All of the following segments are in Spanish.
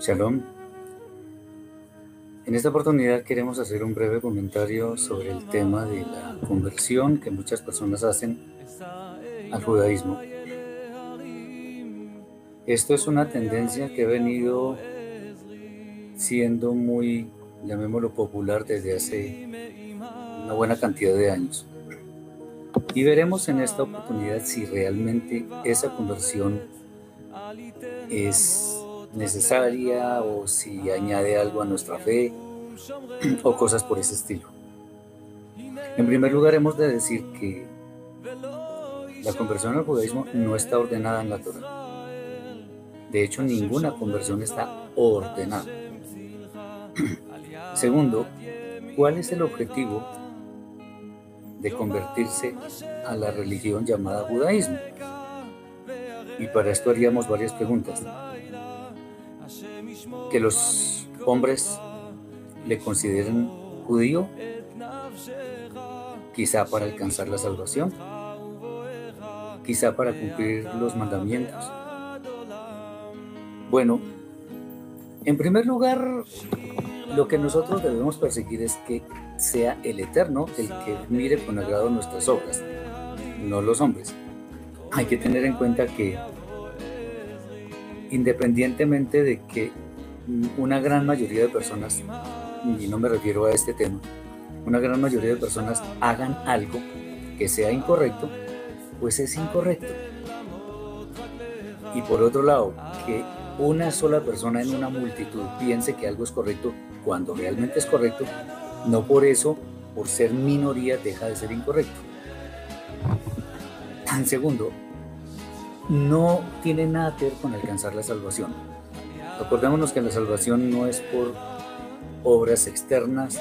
Shalom. En esta oportunidad queremos hacer un breve comentario sobre el tema de la conversión que muchas personas hacen al judaísmo. Esto es una tendencia que ha venido siendo muy, llamémoslo popular, desde hace una buena cantidad de años. Y veremos en esta oportunidad si realmente esa conversión es necesaria o si añade algo a nuestra fe o cosas por ese estilo. En primer lugar, hemos de decir que la conversión al judaísmo no está ordenada en la Torah. De hecho, ninguna conversión está ordenada. Segundo, ¿cuál es el objetivo de convertirse a la religión llamada judaísmo? Y para esto haríamos varias preguntas. Que los hombres le consideren judío, quizá para alcanzar la salvación, quizá para cumplir los mandamientos. Bueno, en primer lugar, lo que nosotros debemos perseguir es que sea el Eterno el que mire con agrado nuestras obras, no los hombres. Hay que tener en cuenta que independientemente de que una gran mayoría de personas, y no me refiero a este tema, una gran mayoría de personas hagan algo que sea incorrecto, pues es incorrecto. Y por otro lado, que una sola persona en una multitud piense que algo es correcto cuando realmente es correcto, no por eso, por ser minoría, deja de ser incorrecto. En segundo, no tiene nada que ver con alcanzar la salvación. Acordémonos que la salvación no es por obras externas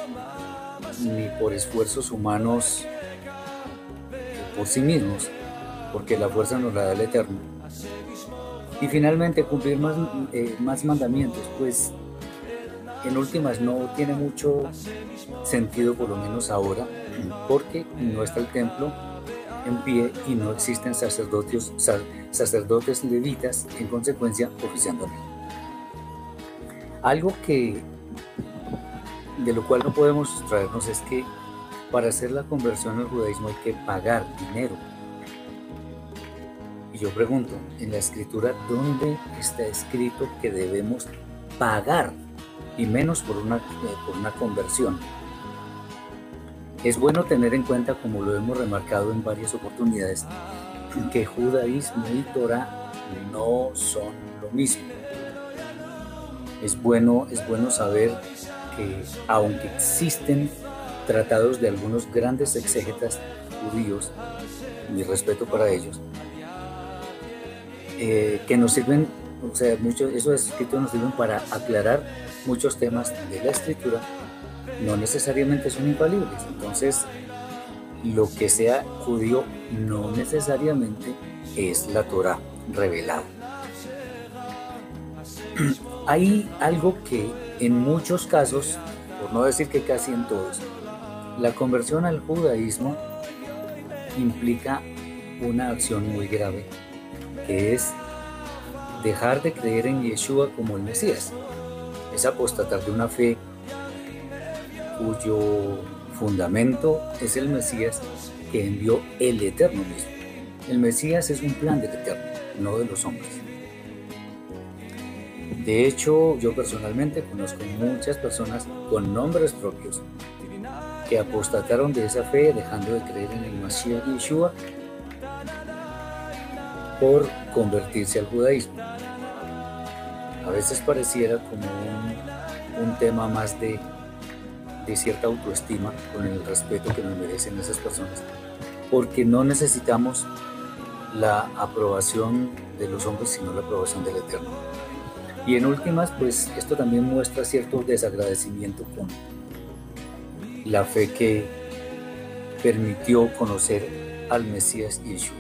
ni por esfuerzos humanos por sí mismos, porque la fuerza nos la da el Eterno. Y finalmente cumplir más, eh, más mandamientos, pues en últimas no tiene mucho sentido, por lo menos ahora, porque no está el templo en pie y no existen sacerdotes, sacerdotes levitas, en consecuencia, oficiándole. Algo que de lo cual no podemos traernos es que para hacer la conversión al judaísmo hay que pagar dinero. Y yo pregunto, en la escritura, ¿dónde está escrito que debemos pagar y menos por una, eh, por una conversión? Es bueno tener en cuenta, como lo hemos remarcado en varias oportunidades, que judaísmo y Torah no son lo mismo. Es bueno, es bueno saber que aunque existen tratados de algunos grandes exégetas judíos, mi respeto para ellos, eh, que nos sirven, o sea, muchos, esos escritos nos sirven para aclarar muchos temas de la escritura no necesariamente son infalibles. Entonces, lo que sea judío no necesariamente es la Torah revelada. Hay algo que en muchos casos, por no decir que casi en todos, la conversión al judaísmo implica una acción muy grave, que es dejar de creer en Yeshua como el Mesías. Es apostatar de una fe cuyo fundamento es el Mesías que envió el Eterno mismo. El Mesías es un plan del Eterno, no de los hombres. De hecho, yo personalmente conozco muchas personas con nombres propios que apostataron de esa fe dejando de creer en el Mesías Yeshua por convertirse al judaísmo. A veces pareciera como un, tema más de cierta autoestima con el respeto que nos merecen esas personas, porque no necesitamos la aprobación de los hombres, sino la aprobación del Eterno. Y en últimas, pues esto también muestra cierto desagradecimiento con la fe que permitió conocer al Mesías Yeshua.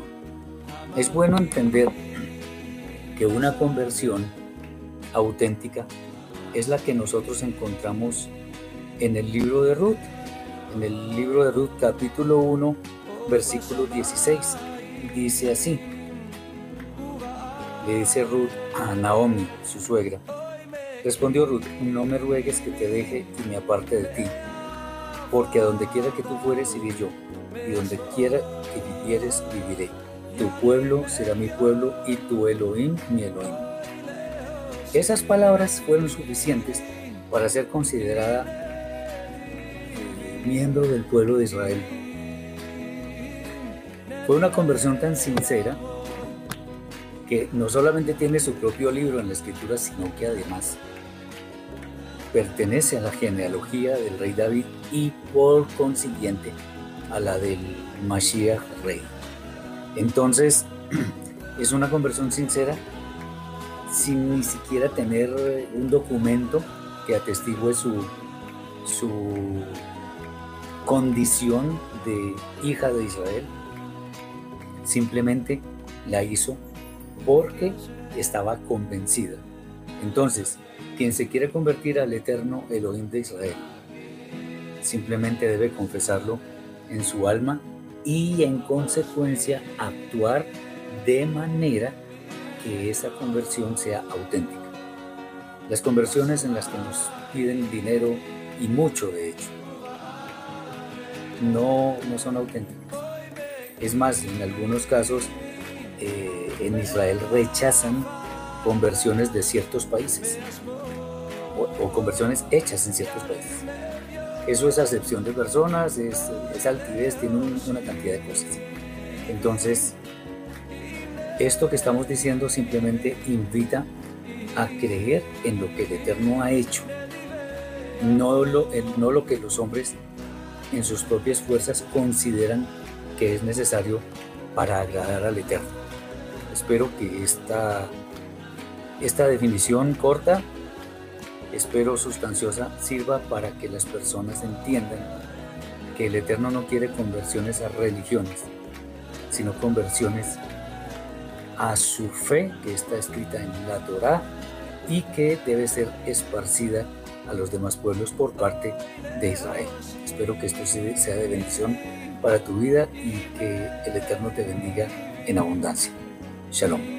Es bueno entender que una conversión auténtica es la que nosotros encontramos en el libro de Ruth, en el libro de Ruth capítulo 1, versículo 16. Dice así, le dice Ruth a Naomi, su suegra, Respondió Ruth, no me ruegues que te deje y me aparte de ti, porque a donde quiera que tú fueres iré yo, y donde quiera que vivieres viviré. Tu pueblo será mi pueblo y tu Elohim mi Elohim. Esas palabras fueron suficientes para ser considerada eh, miembro del pueblo de Israel. Fue una conversión tan sincera que no solamente tiene su propio libro en la escritura, sino que además pertenece a la genealogía del rey David y por consiguiente a la del Mashiach rey. Entonces, es una conversión sincera sin ni siquiera tener un documento que atestigue su, su condición de hija de Israel. Simplemente la hizo porque estaba convencida. Entonces, quien se quiere convertir al eterno Elohim de Israel, simplemente debe confesarlo en su alma y en consecuencia actuar de manera que esa conversión sea auténtica. Las conversiones en las que nos piden dinero y mucho de hecho, no, no son auténticas. Es más, en algunos casos eh, en Israel rechazan conversiones de ciertos países o, conversiones hechas en ciertos países. Eso es acepción de personas, es, es altivez, tiene una cantidad de cosas. Entonces, esto que estamos diciendo simplemente invita a creer en lo que el Eterno ha hecho, no lo, no lo que los hombres en sus propias fuerzas consideran que es necesario para agradar al Eterno. Espero que esta, esta definición corta, espero sustanciosa, sirva para que las personas entiendan que el Eterno no quiere conversiones a religiones, sino conversiones a su fe que está escrita en la Torá y que debe ser esparcida a los demás pueblos por parte de Israel. Espero que esto sea de bendición para tu vida y que el Eterno te bendiga en abundancia. Shalom.